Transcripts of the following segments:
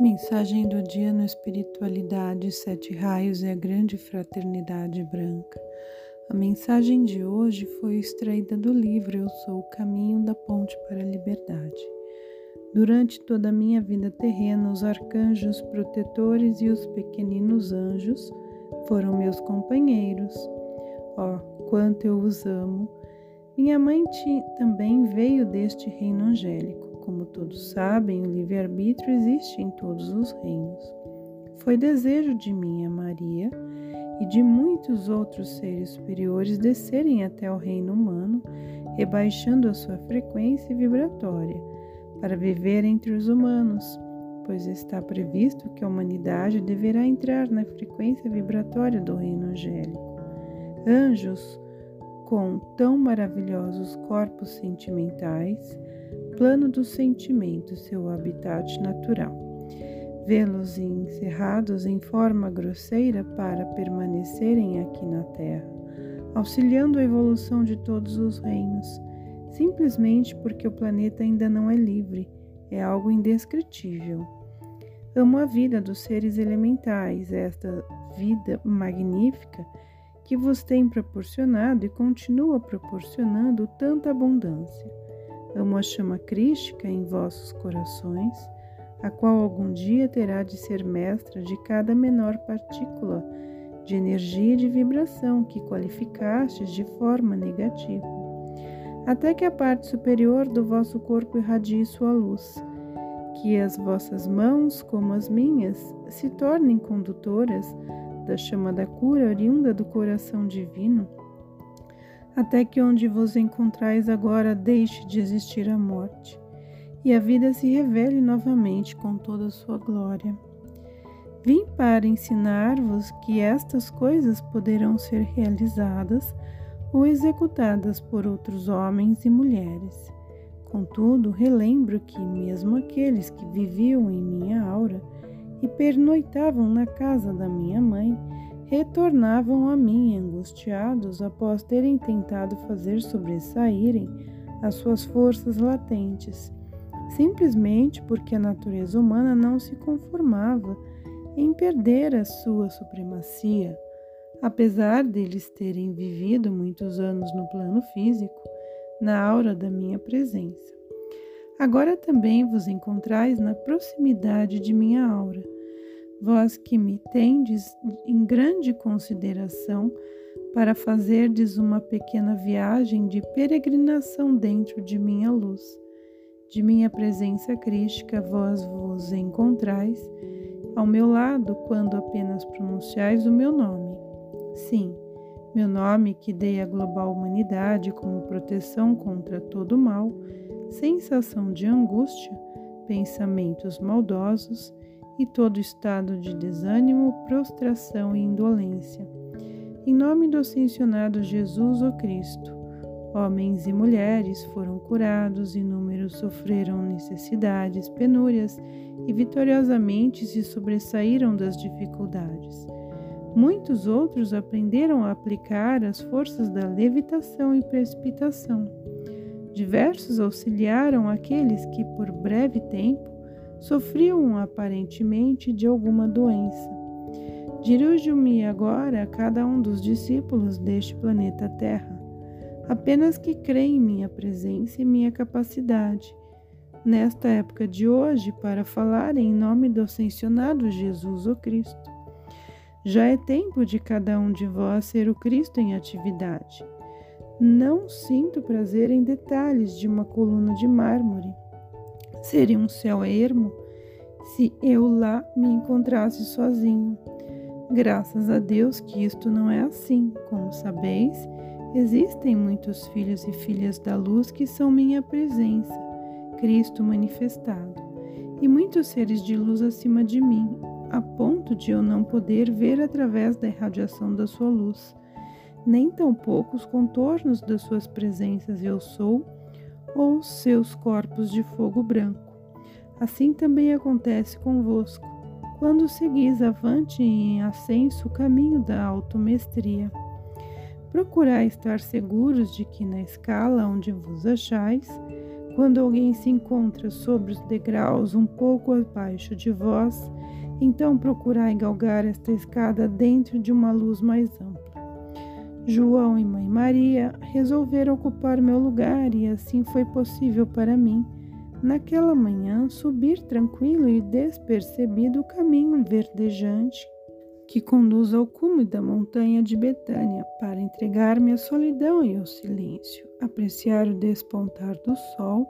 Mensagem do dia no Espiritualidade, Sete Raios e a Grande Fraternidade Branca. A mensagem de hoje foi extraída do livro Eu Sou o Caminho da Ponte para a Liberdade. Durante toda a minha vida terrena, os arcanjos protetores e os pequeninos anjos foram meus companheiros. Oh, quanto eu os amo! Minha mãe também veio deste reino angélico. Como todos sabem, o livre-arbítrio existe em todos os reinos. Foi desejo de minha Maria e de muitos outros seres superiores descerem até o reino humano, rebaixando a sua frequência vibratória, para viver entre os humanos, pois está previsto que a humanidade deverá entrar na frequência vibratória do reino angélico. Anjos com tão maravilhosos corpos sentimentais, plano dos sentimentos, seu habitat natural. Vê-los encerrados em forma grosseira para permanecerem aqui na Terra, auxiliando a evolução de todos os reinos, simplesmente porque o planeta ainda não é livre, é algo indescritível. Amo a vida dos seres elementais, esta vida magnífica que vos tem proporcionado e continua proporcionando tanta abundância. Amo a chama crística em vossos corações, a qual algum dia terá de ser mestra de cada menor partícula de energia e de vibração que qualificastes de forma negativa, até que a parte superior do vosso corpo irradie sua luz, que as vossas mãos, como as minhas, se tornem condutoras da chama da cura oriunda do coração divino até que onde vos encontrais agora deixe de existir a morte, e a vida se revele novamente com toda a sua glória. Vim para ensinar-vos que estas coisas poderão ser realizadas ou executadas por outros homens e mulheres. Contudo, relembro que, mesmo aqueles que viviam em minha aura e pernoitavam na casa da minha mãe, retornavam a mim angustiados após terem tentado fazer sobressaírem as suas forças latentes, simplesmente porque a natureza humana não se conformava em perder a sua supremacia. Apesar deles terem vivido muitos anos no plano físico, na aura da minha presença. Agora também vos encontrais na proximidade de minha aura vós que me tendes em grande consideração para fazerdes uma pequena viagem de peregrinação dentro de minha luz. De minha presença crística vós vos encontrais ao meu lado quando apenas pronunciais o meu nome. Sim, meu nome que dei à global humanidade como proteção contra todo mal, sensação de angústia, pensamentos maldosos, e todo estado de desânimo, prostração e indolência. Em nome do ascensionado Jesus o Cristo, homens e mulheres foram curados, inúmeros sofreram necessidades, penúrias e vitoriosamente se sobressaíram das dificuldades. Muitos outros aprenderam a aplicar as forças da levitação e precipitação. Diversos auxiliaram aqueles que, por breve tempo, sofriam aparentemente de alguma doença. Dirijo-me agora a cada um dos discípulos deste planeta Terra, apenas que creem em minha presença e minha capacidade, nesta época de hoje, para falar em nome do ascensionado Jesus o Cristo. Já é tempo de cada um de vós ser o Cristo em atividade. Não sinto prazer em detalhes de uma coluna de mármore Seria um céu ermo se eu lá me encontrasse sozinho. Graças a Deus que isto não é assim. Como sabeis, existem muitos filhos e filhas da luz que são minha presença, Cristo manifestado, e muitos seres de luz acima de mim, a ponto de eu não poder ver através da irradiação da sua luz, nem tampouco os contornos das suas presenças eu sou ou seus corpos de fogo branco. Assim também acontece convosco, quando seguis avante em ascenso o caminho da automestria. Procurai estar seguros de que na escala onde vos achais, Quando alguém se encontra sobre os degraus um pouco abaixo de vós, então procurai galgar esta escada dentro de uma luz mais ampla. João e Mãe Maria resolveram ocupar meu lugar e assim foi possível para mim, naquela manhã, subir tranquilo e despercebido o caminho verdejante que conduz ao cume da montanha de Betânia para entregar-me à solidão e ao silêncio, apreciar o despontar do sol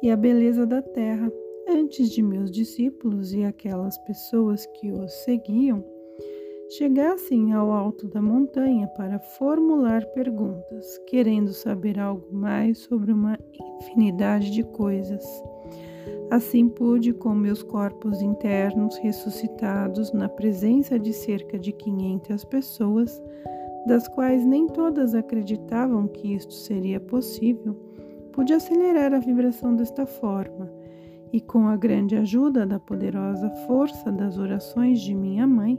e a beleza da terra antes de meus discípulos e aquelas pessoas que os seguiam chegassem ao alto da montanha para formular perguntas, querendo saber algo mais sobre uma infinidade de coisas. Assim pude, com meus corpos internos ressuscitados na presença de cerca de 500 pessoas, das quais nem todas acreditavam que isto seria possível, pude acelerar a vibração desta forma e, com a grande ajuda da poderosa força das orações de minha mãe,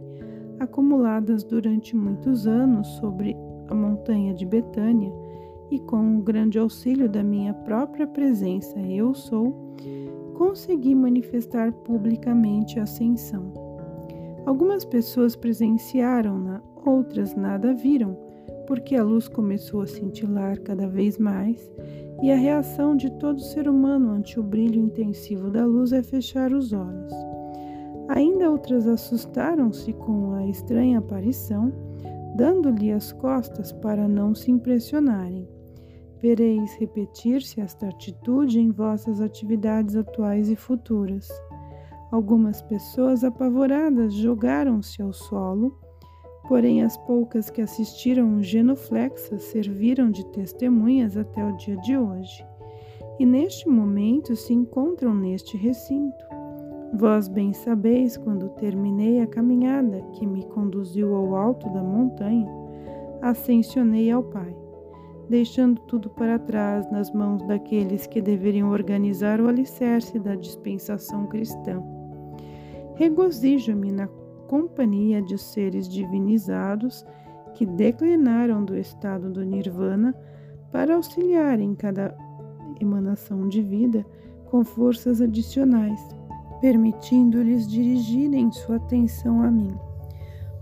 acumuladas durante muitos anos sobre a montanha de Betânia, e com o grande auxílio da minha própria presença, eu sou, consegui manifestar publicamente a ascensão. Algumas pessoas presenciaram-na, outras nada viram, porque a luz começou a cintilar cada vez mais, e a reação de todo ser humano ante o brilho intensivo da luz é fechar os olhos. Ainda outras assustaram-se com a estranha aparição, dando-lhe as costas para não se impressionarem. Vereis repetir-se esta atitude em vossas atividades atuais e futuras. Algumas pessoas apavoradas jogaram-se ao solo, porém as poucas que assistiram genuflexas serviram de testemunhas até o dia de hoje, e neste momento se encontram neste recinto. Vós bem sabeis, quando terminei a caminhada que me conduziu ao alto da montanha, ascensionei ao Pai, deixando tudo para trás nas mãos daqueles que deveriam organizar o alicerce da dispensação cristã. Regozijo-me na companhia de seres divinizados que declinaram do estado do Nirvana para auxiliar em cada emanação de vida com forças adicionais permitindo-lhes dirigirem sua atenção a mim.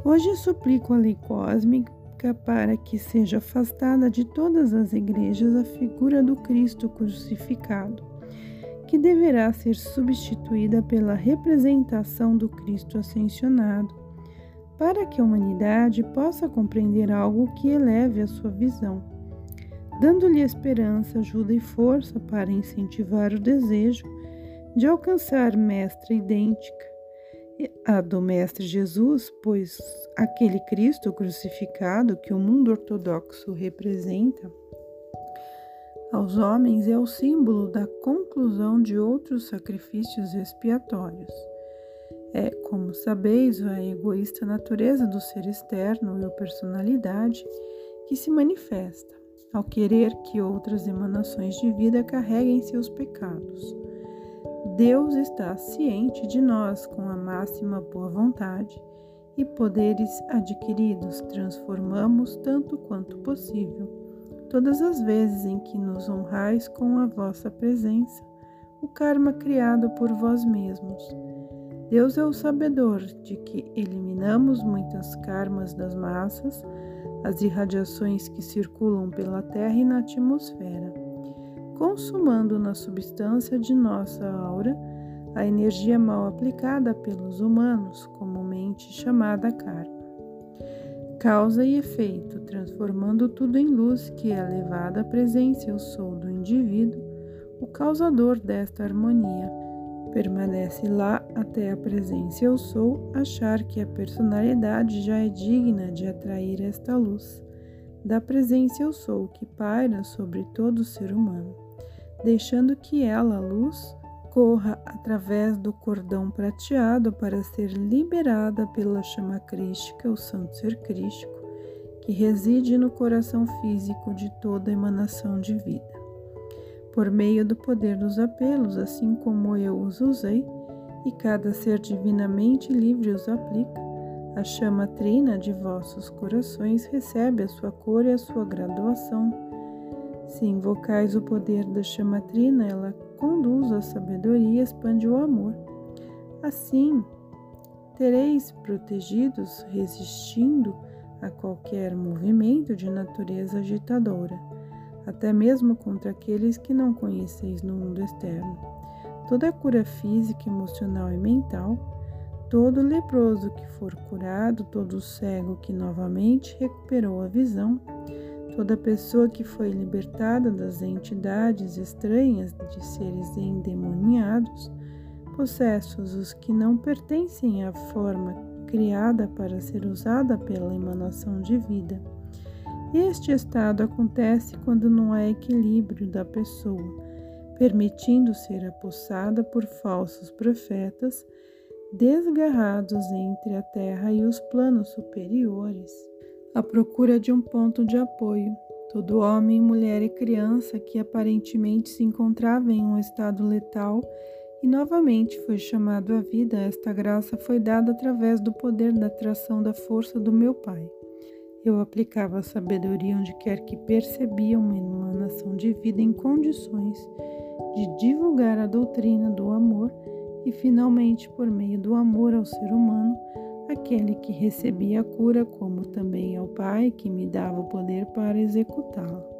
Hoje suplico a lei cósmica para que seja afastada de todas as igrejas a figura do Cristo crucificado, que deverá ser substituída pela representação do Cristo ascensionado, para que a humanidade possa compreender algo que eleve a sua visão, dando-lhe esperança, ajuda e força para incentivar o desejo de alcançar mestra idêntica à do Mestre Jesus, pois aquele Cristo crucificado que o mundo ortodoxo representa aos homens é o símbolo da conclusão de outros sacrifícios expiatórios. É, como sabeis, a egoísta natureza do ser externo e a personalidade que se manifesta ao querer que outras emanações de vida carreguem seus pecados. Deus está ciente de nós com a máxima boa vontade e poderes adquiridos transformamos tanto quanto possível. Todas as vezes em que nos honrais com a vossa presença, o karma criado por vós mesmos. Deus é o sabedor de que eliminamos muitas karmas das massas, as irradiações que circulam pela Terra e na atmosfera consumando na substância de nossa aura a energia mal aplicada pelos humanos, comumente chamada karma. Causa e efeito, transformando tudo em luz que é levada à presença eu sou do indivíduo, o causador desta harmonia. Permanece lá até a presença eu sou achar que a personalidade já é digna de atrair esta luz da presença eu sou que paira sobre todo ser humano deixando que ela, a luz, corra através do cordão prateado para ser liberada pela chama crística, o santo ser crístico, que reside no coração físico de toda emanação de vida. Por meio do poder dos apelos, assim como eu os usei, e cada ser divinamente livre os aplica, a chama trina de vossos corações recebe a sua cor e a sua graduação Se invocais o poder da chamatrina, ela conduz a sabedoria expande o amor. Assim, tereis protegidos, resistindo a qualquer movimento de natureza agitadora, até mesmo contra aqueles que não conheceis no mundo externo. Toda cura física, emocional e mental, todo leproso que for curado, todo cego que novamente recuperou a visão, toda pessoa que foi libertada das entidades estranhas de seres endemoniados, possessos os que não pertencem à forma criada para ser usada pela emanação de vida. Este estado acontece quando não há equilíbrio da pessoa, permitindo ser apossada por falsos profetas, desgarrados entre a terra e os planos superiores. A procura de um ponto de apoio. Todo homem, mulher e criança que aparentemente se encontrava em um estado letal e novamente foi chamado à vida, esta graça foi dada através do poder da atração da força do meu Pai. Eu aplicava a sabedoria onde quer que percebia uma emanação de vida em condições de divulgar a doutrina do amor e, finalmente, por meio do amor ao ser humano, aquele que recebia a cura, como também ao Pai que me dava o poder para executá-la.